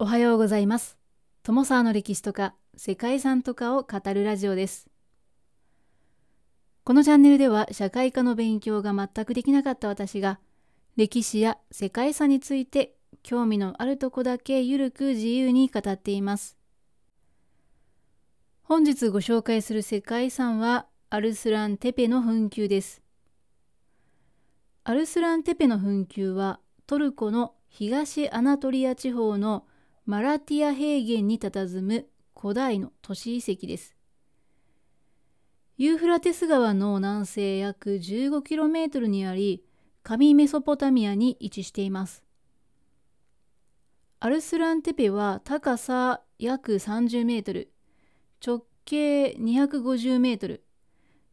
おはようございます。友沢の歴史とか世界遺産とかを語るラジオです。このチャンネルでは社会科の勉強が全くできなかった私が歴史や世界遺産について興味のあるとこだけゆるく自由に語っています。本日ご紹介する世界遺産はアルスランテペの墳丘です。アルスランテペの墳丘はトルコの東アナトリア地方のマラティア平原に佇む古代の都市遺跡です。ユーフラテス川の南西約 15km にあり、上メソポタミアに位置しています。アルスランテペは高さ約30メートル、直径250メートル、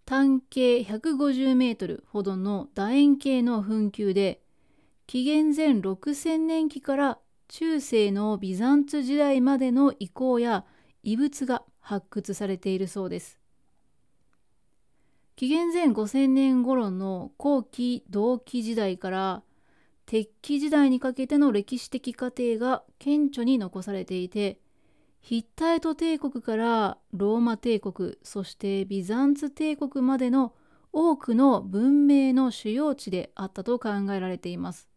単径150メートルほどの楕円形の墳丘で、紀元前6000年期から中世のビザンツ時代までの遺構や遺物が発掘されているそうです。紀元前5000年頃の後期同期時代から鉄器時代にかけての歴史的過程が顕著に残されていてヒッタイト帝国からローマ帝国そしてビザンツ帝国までの多くの文明の主要地であったと考えられています。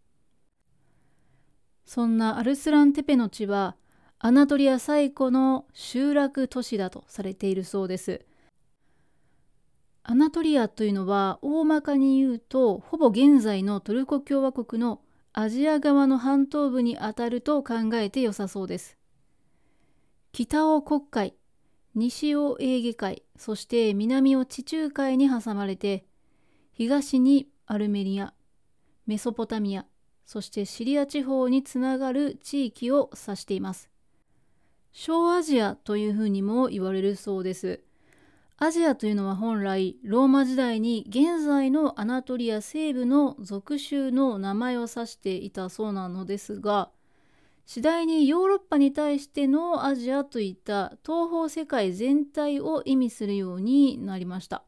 そんなアルスランテペの地はアナトリア最古の集落都市だとされているそうです。アナトリアというのは大まかに言うとほぼ現在のトルコ共和国のアジア側の半島部にあたると考えて良さそうです。北を黒海西をエーゲ海そして南を地中海に挟まれて東にアルメリアメソポタミアそしてシリア地方につながる地域を指しています小アジアというふうにも言われるそうですアジアというのは本来ローマ時代に現在のアナトリア西部の属州の名前を指していたそうなのですが次第にヨーロッパに対してのアジアといった東方世界全体を意味するようになりました。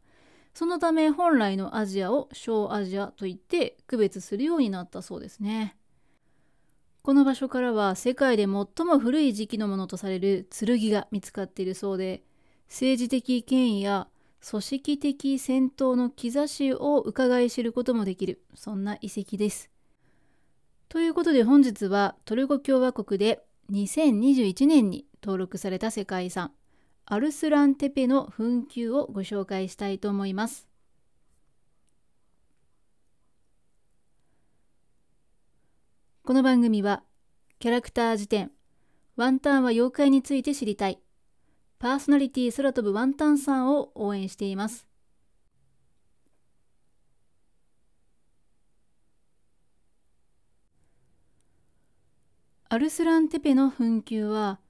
そのため本来のアジアを小アジアといって区別するようになったそうですね。この場所からは世界で最も古い時期のものとされる剣が見つかっているそうで政治的権威や組織的戦闘の兆しを伺い知ることもできるそんな遺跡です。ということで本日はトルコ共和国で2021年に登録された世界遺産アルスランテペの墳丘をご紹介したいと思います。この番組はキャラクター辞典ワンタンは妖怪について知りたいパーソナリティ空飛ぶワンタンさんを応援しています。アルスランテペの墳丘は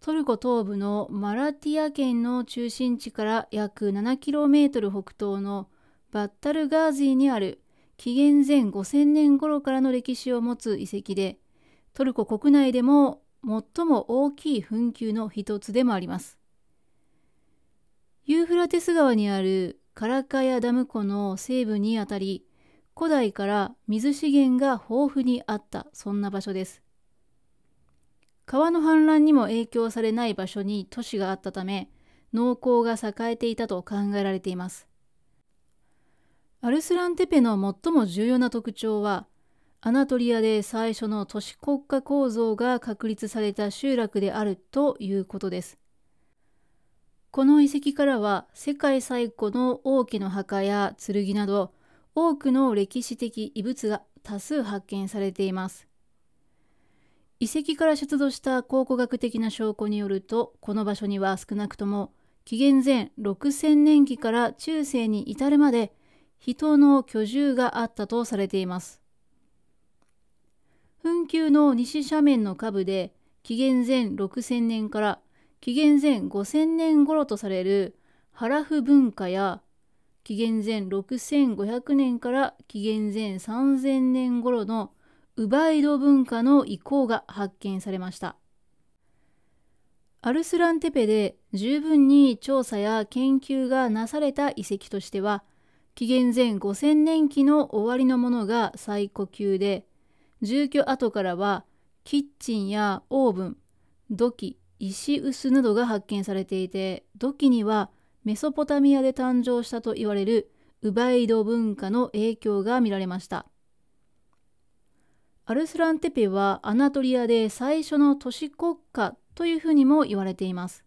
トルコ東部のマラティア県の中心地から約 7km 北東のバッタルガーズィにある紀元前5000年頃からの歴史を持つ遺跡でトルコ国内でも最も大きい墳丘の一つでもあります。ユーフラテス川にあるカラカヤダム湖の西部にあたり古代から水資源が豊富にあったそんな場所です。川の氾濫にも影響されない場所に都市があったため農耕が栄えていたと考えられています。アルスランテペの最も重要な特徴はアナトリアで最初の都市国家構造が確立された集落であるということです。この遺跡からは世界最古の王家の墓や剣など多くの歴史的遺物が多数発見されています。遺跡から出土した考古学的な証拠によるとこの場所には少なくとも紀元前6000年期から中世に至るまで人の居住があったとされています。墳丘の西斜面の下部で紀元前6000年から紀元前5000年頃とされるハラフ文化や紀元前6500年から紀元前3000年頃のウバイド文化の遺構が発見されました。アルスランテペで十分に調査や研究がなされた遺跡としては紀元前5000年期の終わりのものが最古級で住居跡からはキッチンやオーブン土器石臼などが発見されていて土器にはメソポタミアで誕生したと言われるウバイド文化の影響が見られましたアルスランテペはアナトリアで最初の都市国家というふうにも言われています。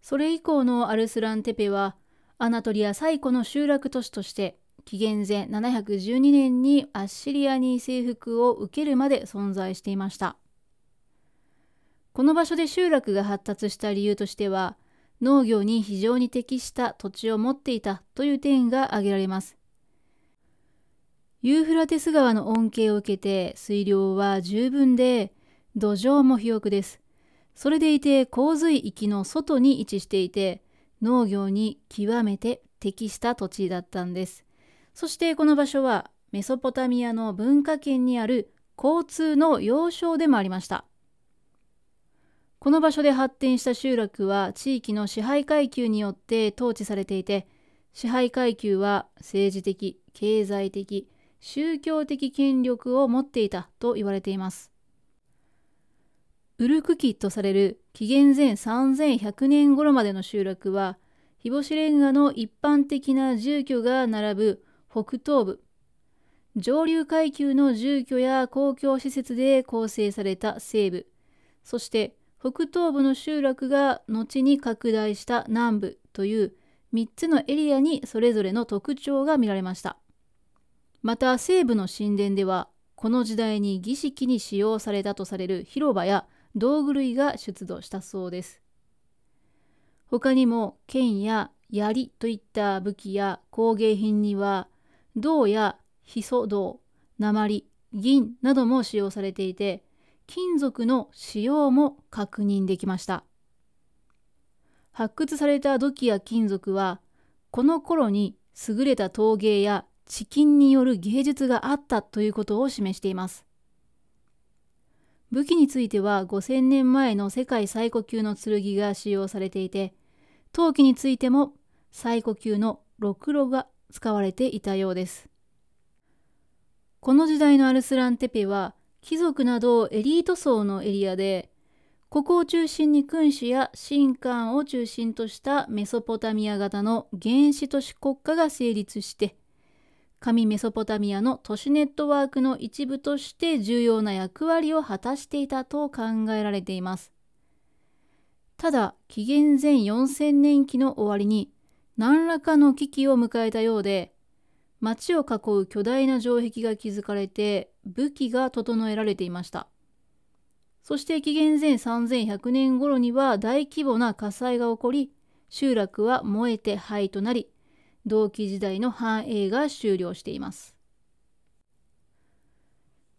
それ以降のアルスランテペはアナトリア最古の集落都市として紀元前712年にアッシリアに征服を受けるまで存在していました。この場所で集落が発達した理由としては農業に非常に適した土地を持っていたという点が挙げられます。ユーフラテス川の恩恵を受けて水量は十分で土壌も肥沃です。それでいて洪水域の外に位置していて農業に極めて適した土地だったんです。そしてこの場所はメソポタミアの文化圏にある交通の要衝でもありました。この場所で発展した集落は地域の支配階級によって統治されていて支配階級は政治的経済的宗教的権力を持っていたと言われています。ウルク期とされる紀元前3100年頃までの集落は日干しレンガの一般的な住居が並ぶ北東部。上流階級の住居や公共施設で構成された西部。そして北東部の集落が後に拡大した南部という3つのエリアにそれぞれの特徴が見られました。また西部の神殿ではこの時代に儀式に使用されたとされる広場や道具類が出土したそうです。他にも剣や槍といった武器や工芸品には銅やヒ素銅鉛銀なども使用されていて金属の使用も確認できました。発掘された土器や金属はこの頃に優れた陶芸や地金による芸術があったということを示しています。武器については5000年前の世界最古級の剣が使用されていて陶器についても最古級のろくろが使われていたようです。この時代のアルスランテペは貴族などエリート層のエリアでここを中心に君主や神官を中心としたメソポタミア型の原始都市国家が成立して上メソポタミアの都市ネットワークの一部として重要な役割を果たしていたと考えられています。ただ、紀元前4000年期の終わりに何らかの危機を迎えたようで、町を囲う巨大な城壁が築かれて武器が整えられていました。そして紀元前3100年頃には大規模な火災が起こり、集落は燃えて灰となり、同期時代の繁栄が終了しています。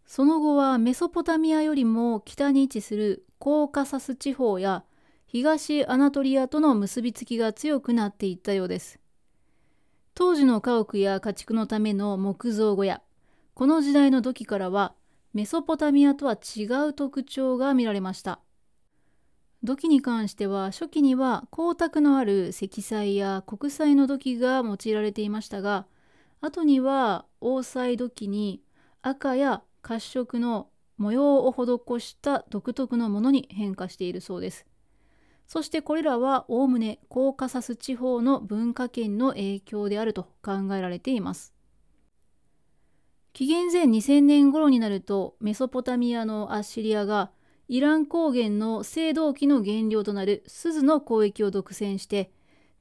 その後はメソポタミアよりも北に位置するコーカサス地方や東アナトリアとの結びつきが強くなっていったようです。当時の家屋や家畜のための木造小屋、この時代の土器からはメソポタミアとは違う特徴が見られました。土器に関しては初期には光沢のある積載や国際の土器が用いられていましたが後には黄彩土器に赤や褐色の模様を施した独特のものに変化しているそうです。そしてこれらはおおむねコーカサス地方の文化圏の影響であると考えられています。紀元前2000年頃になるとメソポタミアのアッシリアがイラン高原の青銅器の原料となる鈴の交易を独占して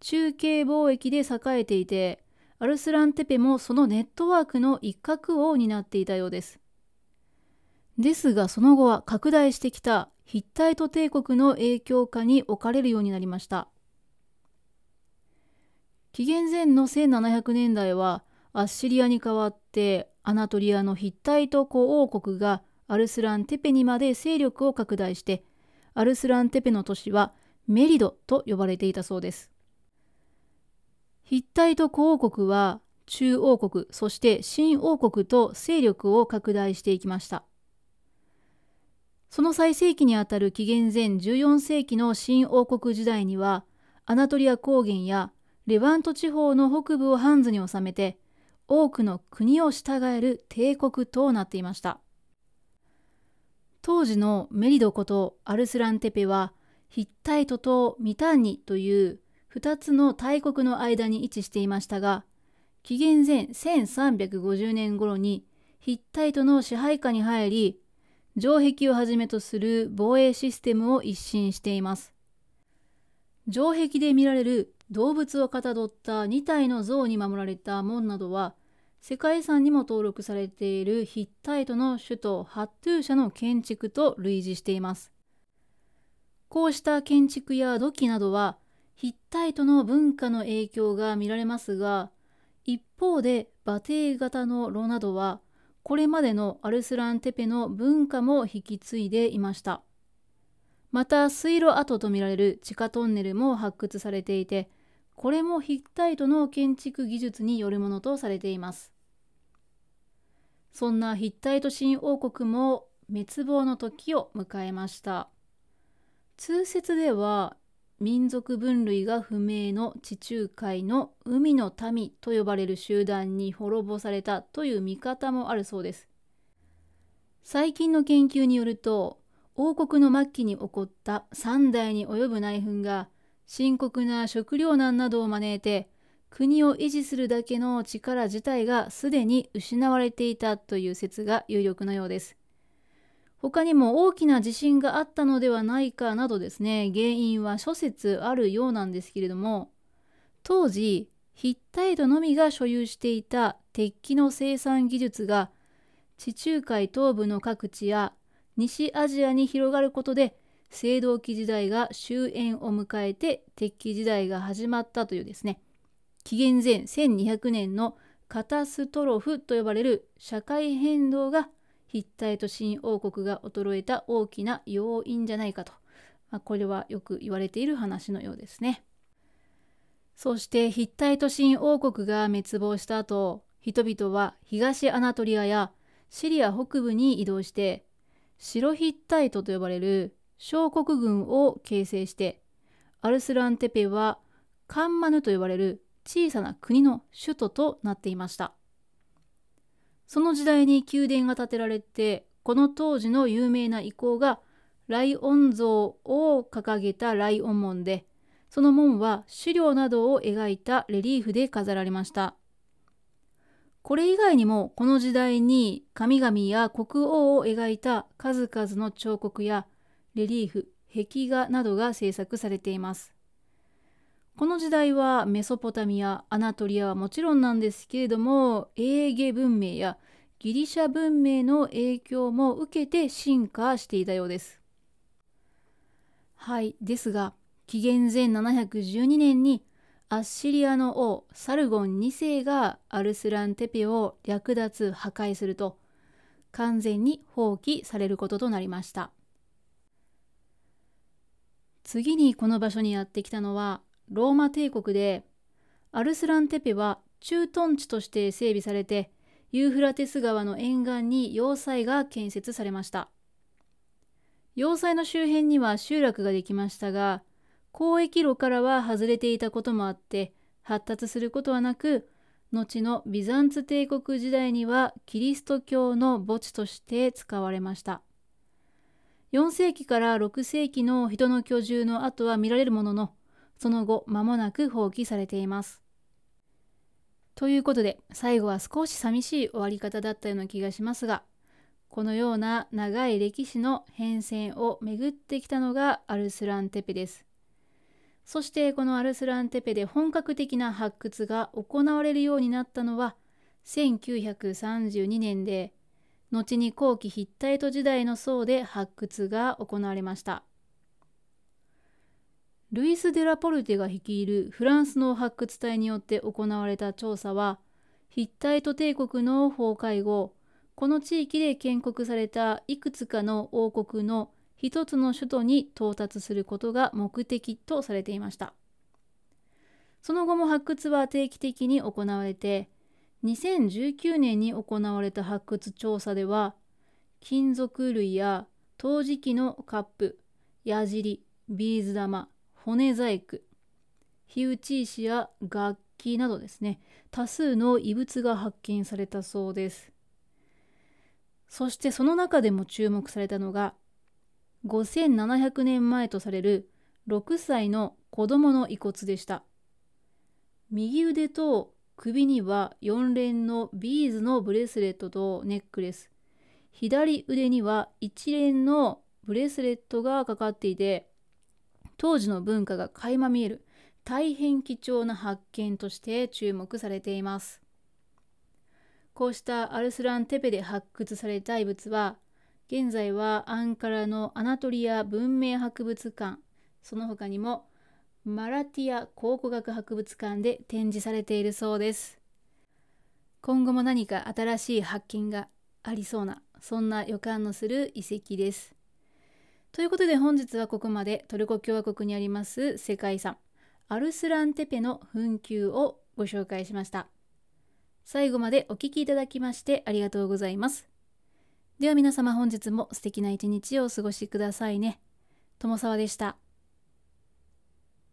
中継貿易で栄えていてアルスランテペもそのネットワークの一角を担っていたようです。ですがその後は拡大してきたヒッタイト帝国の影響下に置かれるようになりました。紀元前の1700年代はアッシリアに代わってアナトリアのヒッタイト古王国がアルスランテペにまで勢力を拡大してアルスランテペの都市はメリドと呼ばれていたそうです。ヒッタイト古王国は中王国そして新王国と勢力を拡大していきました。その最盛期にあたる紀元前14世紀の新王国時代にはアナトリア高原やレバント地方の北部をハンズに治めて多くの国を従える帝国となっていました。当時のメリドことアルスランテペはヒッタイトとミタンニという2つの大国の間に位置していましたが紀元前1350年頃にヒッタイトの支配下に入り城壁をはじめとする防衛システムを一新しています。城壁で見られる動物をかたどった2体の像に守られた門などは世界遺産にも登録されているヒッタイトの首都ハットゥーシャの建築と類似しています。こうした建築や土器などはヒッタイトの文化の影響が見られますが一方で馬蹄型の炉などはこれまでのアルスランテペの文化も引き継いでいました。また水路跡とみられる地下トンネルも発掘されていてこれもヒッタイトの建築技術によるものとされています。そんなヒッタイト新王国も滅亡の時を迎えました。通説では民族分類が不明の地中海の海の民と呼ばれる集団に滅ぼされたという見方もあるそうです。最近の研究によると王国の末期に起こった3代に及ぶ内紛が深刻な食糧難などを招いて国を維持するだけの力自体がすでに失われていたという説が有力なようです。他にも大きな地震があったのではないかなどですね原因は諸説あるようなんですけれども当時ヒッタイトのみが所有していた鉄器の生産技術が地中海東部の各地や西アジアに広がることで青銅器時代が終焉を迎えて鉄器時代が始まったというですね紀元前1200年のカタストロフと呼ばれる社会変動がヒッタイト新王国が衰えた大きな要因じゃないかと、まあ、これはよく言われている話のようですね。そしてヒッタイト新王国が滅亡した後人々は東アナトリアやシリア北部に移動して白ヒッタイトと呼ばれる小国軍を形成してアルスランテペはカンマヌと呼ばれる小さな国の首都となっていました。その時代に宮殿が建てられてこの当時の有名な遺構がライオン像を掲げたライオン門でその門は資料などを描いたレリーフで飾られましたこれ以外にもこの時代に神々や国王を描いた数々の彫刻やレリーフ壁画などが制作されていますこの時代はメソポタミアアナトリアはもちろんなんですけれどもエーゲ文明やギリシャ文明の影響も受けて進化していたようです。はいですが紀元前712年にアッシリアの王サルゴン2世がアルスランテペを略奪破壊すると完全に放棄されることとなりました次にこの場所にやってきたのはローマ帝国でアルスランテペは駐屯地として整備されてユーフラテス川の沿岸に要塞が建設されました。要塞の周辺には集落ができましたが交易路からは外れていたこともあって発達することはなく後のビザンツ帝国時代にはキリスト教の墓地として使われました。4世紀から6世紀の人の居住の跡は見られるもののその後間もなく放棄されています。ということで最後は少し寂しい終わり方だったような気がしますがこのような長い歴史の変遷を巡ってきたのがアルスランテペです。そしてこのアルスランテペで本格的な発掘が行われるようになったのは1932年で後に後期ヒッタイト時代の層で発掘が行われました。ルイス・デラポルテが率いるフランスの発掘隊によって行われた調査はヒッタイト帝国の崩壊後この地域で建国されたいくつかの王国の一つの首都に到達することが目的とされていました。その後も発掘は定期的に行われて2019年に行われた発掘調査では金属類や陶磁器のカップ矢尻ビーズ玉骨細工火打ち石や楽器などですね。多数の遺物が発見されたそうです。そしてその中でも注目されたのが5700年前とされる6歳の子供の遺骨でした。右腕と首には4連のビーズのブレスレットとネックレス。左腕には一連のブレスレットがかかっていて当時の文化が垣間見える大変貴重な発見として注目されています。こうしたアルスランテペで発掘された遺物は現在はアンカラのアナトリア文明博物館その他にもマラティア考古学博物館で展示されているそうです。今後も何か新しい発見がありそうなそんな予感のする遺跡です。ということで本日はここまでトルコ共和国にあります世界遺産アルスランテペの紛糾をご紹介しました。最後までお聴きいただきましてありがとうございます。では皆様本日も素敵な一日をお過ごしくださいね。友沢でした。